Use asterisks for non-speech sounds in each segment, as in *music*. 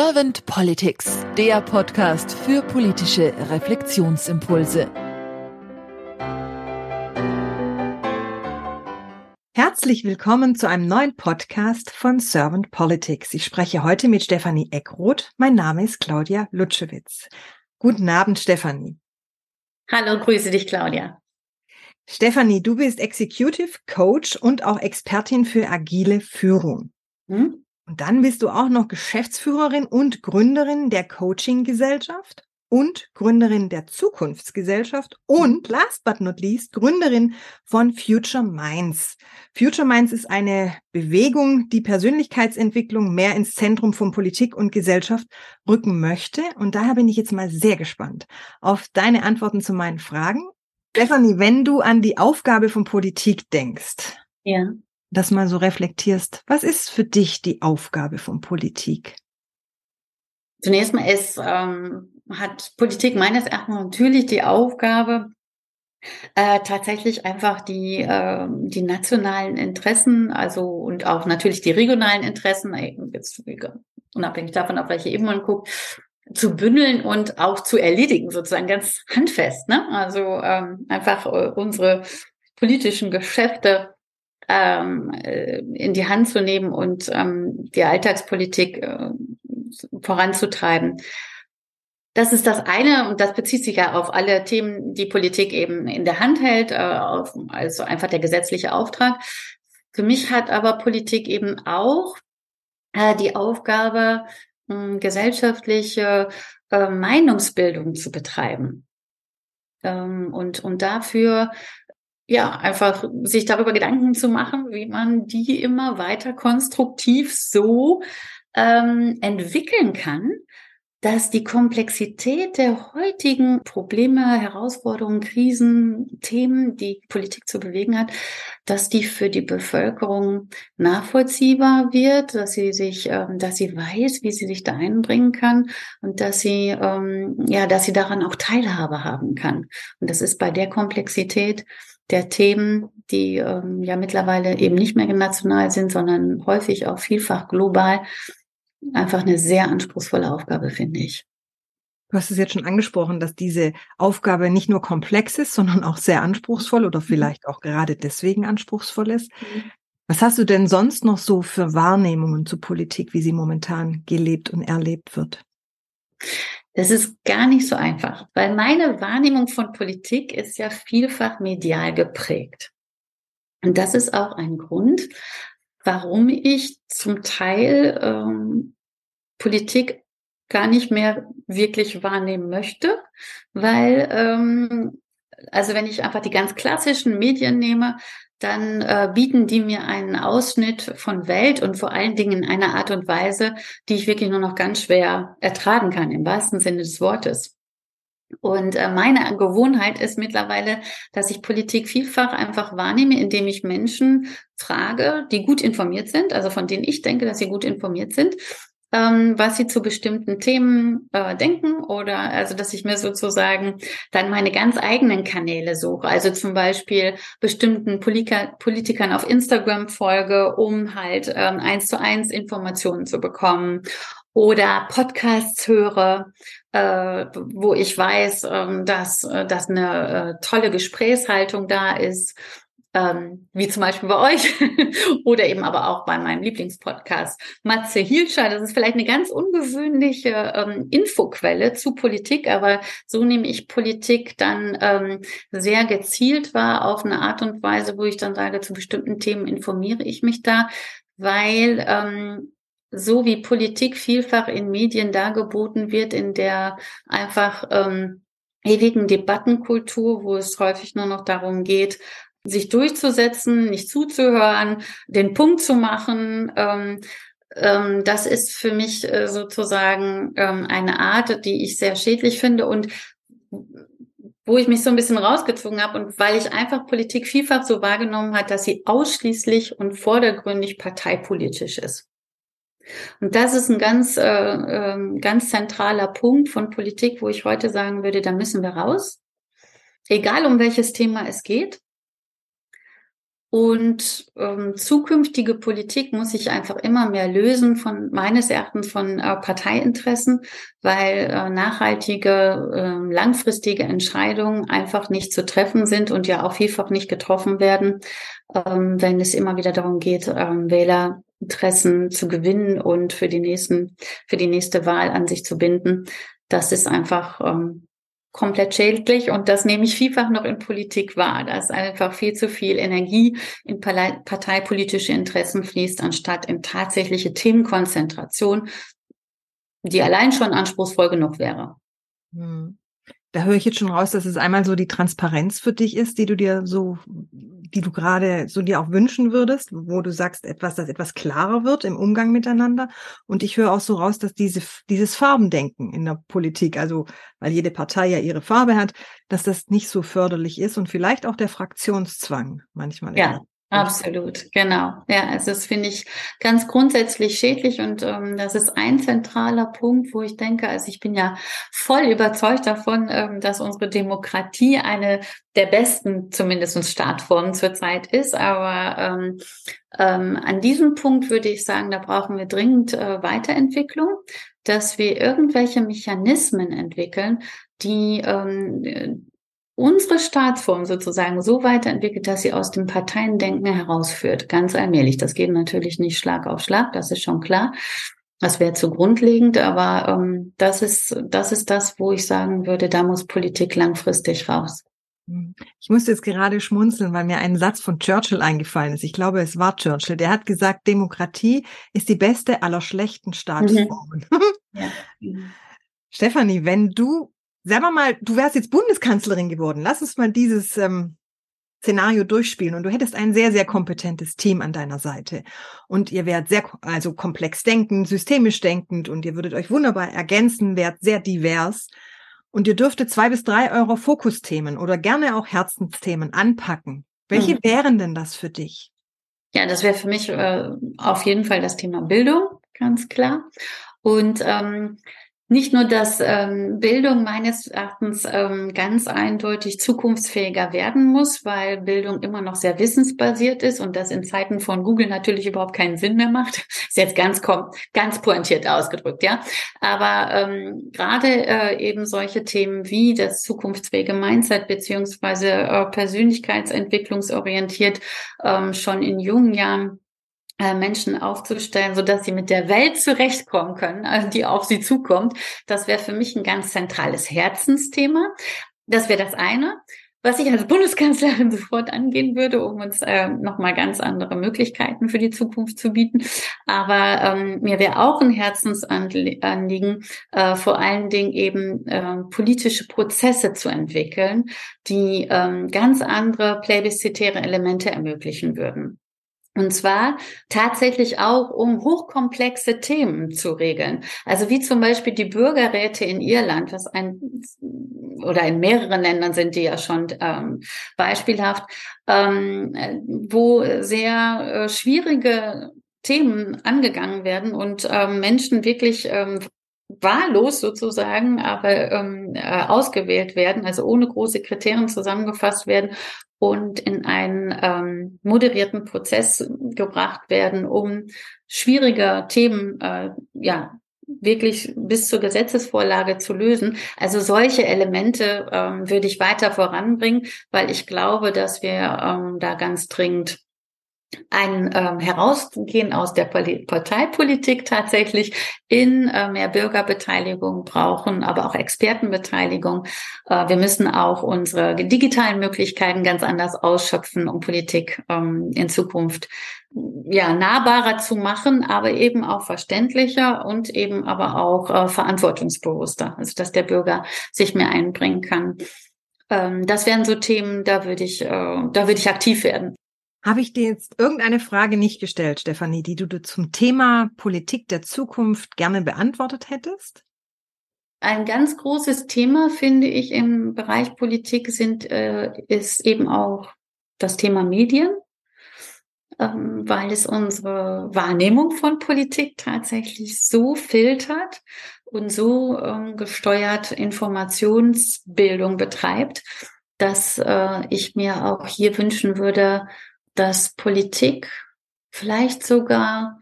Servant Politics, der Podcast für politische Reflexionsimpulse. Herzlich willkommen zu einem neuen Podcast von Servant Politics. Ich spreche heute mit Stefanie Eckroth. Mein Name ist Claudia Lutschewitz. Guten Abend, Stefanie. Hallo, grüße dich, Claudia. Stefanie, du bist Executive Coach und auch Expertin für agile Führung. Hm? Und dann bist du auch noch Geschäftsführerin und Gründerin der Coaching-Gesellschaft und Gründerin der Zukunftsgesellschaft und last but not least Gründerin von Future Minds. Future Minds ist eine Bewegung, die Persönlichkeitsentwicklung mehr ins Zentrum von Politik und Gesellschaft rücken möchte. Und daher bin ich jetzt mal sehr gespannt auf deine Antworten zu meinen Fragen. Stephanie, wenn du an die Aufgabe von Politik denkst, ja das mal so reflektierst. Was ist für dich die Aufgabe von Politik? Zunächst mal ist, ähm, hat Politik meines Erachtens natürlich die Aufgabe, äh, tatsächlich einfach die, äh, die nationalen Interessen, also und auch natürlich die regionalen Interessen, äh, jetzt unabhängig davon, auf welche Ebene man guckt, zu bündeln und auch zu erledigen, sozusagen ganz handfest. Ne? Also ähm, einfach äh, unsere politischen Geschäfte ähm, äh, in die Hand zu nehmen und ähm, die Alltagspolitik äh, voranzutreiben. Das ist das eine und das bezieht sich ja auf alle Themen, die Politik eben in der Hand hält, äh, auf, also einfach der gesetzliche Auftrag. Für mich hat aber Politik eben auch äh, die Aufgabe, äh, gesellschaftliche äh, Meinungsbildung zu betreiben. Ähm, und, und dafür ja, einfach sich darüber Gedanken zu machen, wie man die immer weiter konstruktiv so ähm, entwickeln kann, dass die Komplexität der heutigen Probleme, Herausforderungen, Krisen, Themen, die Politik zu bewegen hat, dass die für die Bevölkerung nachvollziehbar wird, dass sie sich, ähm, dass sie weiß, wie sie sich da einbringen kann und dass sie, ähm, ja, dass sie daran auch Teilhabe haben kann. Und das ist bei der Komplexität der Themen, die ähm, ja mittlerweile eben nicht mehr national sind, sondern häufig auch vielfach global, einfach eine sehr anspruchsvolle Aufgabe, finde ich. Du hast es jetzt schon angesprochen, dass diese Aufgabe nicht nur komplex ist, sondern auch sehr anspruchsvoll oder mhm. vielleicht auch gerade deswegen anspruchsvoll ist. Mhm. Was hast du denn sonst noch so für Wahrnehmungen zur Politik, wie sie momentan gelebt und erlebt wird? Das ist gar nicht so einfach, weil meine Wahrnehmung von Politik ist ja vielfach medial geprägt. Und das ist auch ein Grund, warum ich zum Teil ähm, Politik gar nicht mehr wirklich wahrnehmen möchte, weil ähm, also wenn ich einfach die ganz klassischen Medien nehme, dann äh, bieten die mir einen Ausschnitt von Welt und vor allen Dingen in einer Art und Weise, die ich wirklich nur noch ganz schwer ertragen kann, im wahrsten Sinne des Wortes. Und äh, meine Gewohnheit ist mittlerweile, dass ich Politik vielfach einfach wahrnehme, indem ich Menschen frage, die gut informiert sind, also von denen ich denke, dass sie gut informiert sind, ähm, was sie zu bestimmten Themen äh, denken oder also, dass ich mir sozusagen dann meine ganz eigenen Kanäle suche. Also zum Beispiel bestimmten Politika Politikern auf Instagram folge, um halt ähm, eins zu eins Informationen zu bekommen oder Podcasts höre, äh, wo ich weiß, ähm, dass, äh, dass eine äh, tolle Gesprächshaltung da ist ähm, wie zum Beispiel bei euch *laughs* oder eben aber auch bei meinem Lieblingspodcast Matze Hielscher. Das ist vielleicht eine ganz ungewöhnliche ähm, Infoquelle zu Politik, aber so nehme ich Politik dann ähm, sehr gezielt wahr auf eine Art und Weise, wo ich dann sage, zu bestimmten Themen informiere ich mich da, weil ähm, so wie Politik vielfach in Medien dargeboten wird, in der einfach ähm, ewigen Debattenkultur, wo es häufig nur noch darum geht, sich durchzusetzen, nicht zuzuhören, den Punkt zu machen. Ähm, ähm, das ist für mich äh, sozusagen ähm, eine Art, die ich sehr schädlich finde und wo ich mich so ein bisschen rausgezogen habe und weil ich einfach Politik vielfach so wahrgenommen hat, dass sie ausschließlich und vordergründig parteipolitisch ist. Und das ist ein ganz, äh, äh, ganz zentraler Punkt von Politik, wo ich heute sagen würde, da müssen wir raus. Egal um welches Thema es geht. Und ähm, zukünftige Politik muss sich einfach immer mehr lösen von meines Erachtens von äh, Parteiinteressen, weil äh, nachhaltige, äh, langfristige Entscheidungen einfach nicht zu treffen sind und ja auch vielfach nicht getroffen werden, ähm, wenn es immer wieder darum geht, ähm, Wählerinteressen zu gewinnen und für die nächsten, für die nächste Wahl an sich zu binden. Das ist einfach ähm, komplett schädlich und das nehme ich vielfach noch in Politik wahr, dass einfach viel zu viel Energie in parteipolitische Interessen fließt, anstatt in tatsächliche Themenkonzentration, die allein schon anspruchsvoll genug wäre. Hm. Da höre ich jetzt schon raus, dass es einmal so die Transparenz für dich ist, die du dir so die du gerade so dir auch wünschen würdest, wo du sagst, etwas, das etwas klarer wird im Umgang miteinander. Und ich höre auch so raus, dass diese, dieses Farbendenken in der Politik, also weil jede Partei ja ihre Farbe hat, dass das nicht so förderlich ist und vielleicht auch der Fraktionszwang manchmal. Ja, Absolut, genau. Ja, also das finde ich ganz grundsätzlich schädlich und ähm, das ist ein zentraler Punkt, wo ich denke, also ich bin ja voll überzeugt davon, ähm, dass unsere Demokratie eine der besten, zumindest Startformen zurzeit ist. Aber ähm, ähm, an diesem Punkt würde ich sagen, da brauchen wir dringend äh, Weiterentwicklung, dass wir irgendwelche Mechanismen entwickeln, die ähm, unsere Staatsform sozusagen so weiterentwickelt, dass sie aus dem Parteiendenken herausführt. Ganz allmählich. Das geht natürlich nicht Schlag auf Schlag, das ist schon klar. Das wäre zu grundlegend, aber ähm, das ist das ist das, wo ich sagen würde, da muss Politik langfristig raus. Hm. Ich musste jetzt gerade schmunzeln, weil mir ein Satz von Churchill eingefallen ist. Ich glaube, es war Churchill. Der hat gesagt, Demokratie ist die beste aller schlechten Staatsformen. Mhm. *laughs* Ja. Stefanie, wenn du Sag mal, du wärst jetzt Bundeskanzlerin geworden. Lass uns mal dieses ähm, Szenario durchspielen und du hättest ein sehr, sehr kompetentes Team an deiner Seite. Und ihr wärt sehr, also komplex denkend, systemisch denkend und ihr würdet euch wunderbar ergänzen, wärt sehr divers. Und ihr dürftet zwei bis drei eure Fokusthemen oder gerne auch Herzensthemen anpacken. Welche mhm. wären denn das für dich? Ja, das wäre für mich äh, auf jeden Fall das Thema Bildung, ganz klar. Und ähm, nicht nur, dass ähm, Bildung meines Erachtens ähm, ganz eindeutig zukunftsfähiger werden muss, weil Bildung immer noch sehr wissensbasiert ist und das in Zeiten von Google natürlich überhaupt keinen Sinn mehr macht. *laughs* Ist jetzt ganz ganz pointiert ausgedrückt, ja. Aber ähm, gerade äh, eben solche Themen wie das zukunftsfähige Mindset beziehungsweise äh, persönlichkeitsentwicklungsorientiert ähm, schon in jungen Jahren Menschen aufzustellen, so dass sie mit der Welt zurechtkommen können, also die auf sie zukommt. Das wäre für mich ein ganz zentrales Herzensthema. Das wäre das eine. Was ich als Bundeskanzlerin *laughs* sofort angehen würde, um uns äh, nochmal ganz andere Möglichkeiten für die Zukunft zu bieten. Aber ähm, mir wäre auch ein Herzensanliegen, äh, vor allen Dingen eben äh, politische Prozesse zu entwickeln, die ähm, ganz andere plebiszitäre Elemente ermöglichen würden. Und zwar tatsächlich auch, um hochkomplexe Themen zu regeln. Also wie zum Beispiel die Bürgerräte in Irland, was ein oder in mehreren Ländern sind die ja schon ähm, beispielhaft, ähm, wo sehr äh, schwierige Themen angegangen werden und ähm, Menschen wirklich ähm, wahllos sozusagen, aber ähm, äh, ausgewählt werden, also ohne große Kriterien zusammengefasst werden und in einen ähm, moderierten Prozess gebracht werden, um schwierige Themen äh, ja wirklich bis zur Gesetzesvorlage zu lösen. Also solche Elemente ähm, würde ich weiter voranbringen, weil ich glaube, dass wir ähm, da ganz dringend ein ähm, Herausgehen aus der Parteipolitik tatsächlich in äh, mehr Bürgerbeteiligung brauchen, aber auch Expertenbeteiligung. Äh, wir müssen auch unsere digitalen Möglichkeiten ganz anders ausschöpfen, um Politik ähm, in Zukunft ja nahbarer zu machen, aber eben auch verständlicher und eben aber auch äh, verantwortungsbewusster, also dass der Bürger sich mehr einbringen kann. Ähm, das wären so Themen, da würde ich, äh, da würde ich aktiv werden. Habe ich dir jetzt irgendeine Frage nicht gestellt, Stefanie, die du zum Thema Politik der Zukunft gerne beantwortet hättest? Ein ganz großes Thema, finde ich, im Bereich Politik sind, äh, ist eben auch das Thema Medien, ähm, weil es unsere Wahrnehmung von Politik tatsächlich so filtert und so ähm, gesteuert Informationsbildung betreibt, dass äh, ich mir auch hier wünschen würde, dass Politik vielleicht sogar,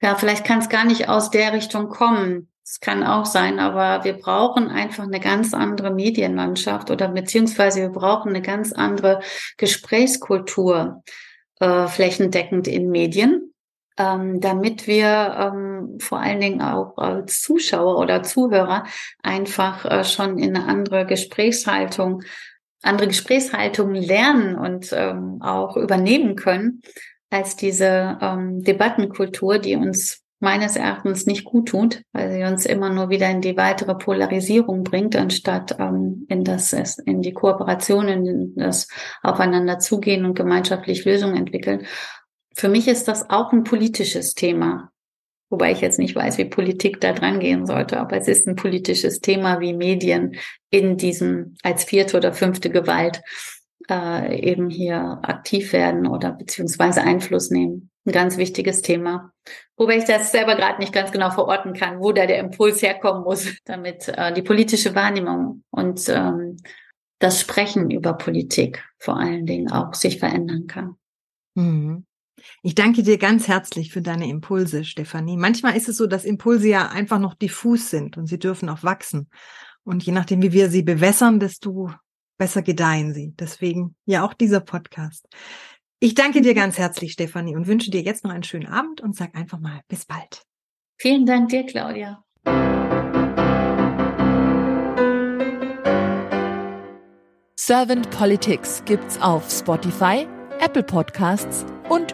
ja, vielleicht kann es gar nicht aus der Richtung kommen. Es kann auch sein, aber wir brauchen einfach eine ganz andere Medienlandschaft oder beziehungsweise wir brauchen eine ganz andere Gesprächskultur äh, flächendeckend in Medien, ähm, damit wir ähm, vor allen Dingen auch als Zuschauer oder Zuhörer einfach äh, schon in eine andere Gesprächshaltung, andere Gesprächshaltung lernen und ähm, auch übernehmen können als diese ähm, Debattenkultur, die uns meines Erachtens nicht gut tut, weil sie uns immer nur wieder in die weitere Polarisierung bringt, anstatt ähm, in das in die Kooperation, in das Aufeinander zugehen und gemeinschaftlich Lösungen entwickeln. Für mich ist das auch ein politisches Thema, wobei ich jetzt nicht weiß, wie Politik da dran gehen sollte, aber es ist ein politisches Thema, wie Medien in diesem als vierte oder fünfte Gewalt äh, eben hier aktiv werden oder beziehungsweise Einfluss nehmen. Ein ganz wichtiges Thema. Wobei ich das selber gerade nicht ganz genau verorten kann, wo da der Impuls herkommen muss, *laughs* damit äh, die politische Wahrnehmung und ähm, das Sprechen über Politik vor allen Dingen auch sich verändern kann. Mhm. Ich danke dir ganz herzlich für deine Impulse, Stefanie. Manchmal ist es so, dass Impulse ja einfach noch diffus sind und sie dürfen auch wachsen. Und je nachdem, wie wir sie bewässern, desto besser gedeihen sie. Deswegen ja auch dieser Podcast. Ich danke dir ganz herzlich, Stefanie, und wünsche dir jetzt noch einen schönen Abend und sag einfach mal bis bald. Vielen Dank dir, Claudia. Servant Politics gibt's auf Spotify, Apple Podcasts und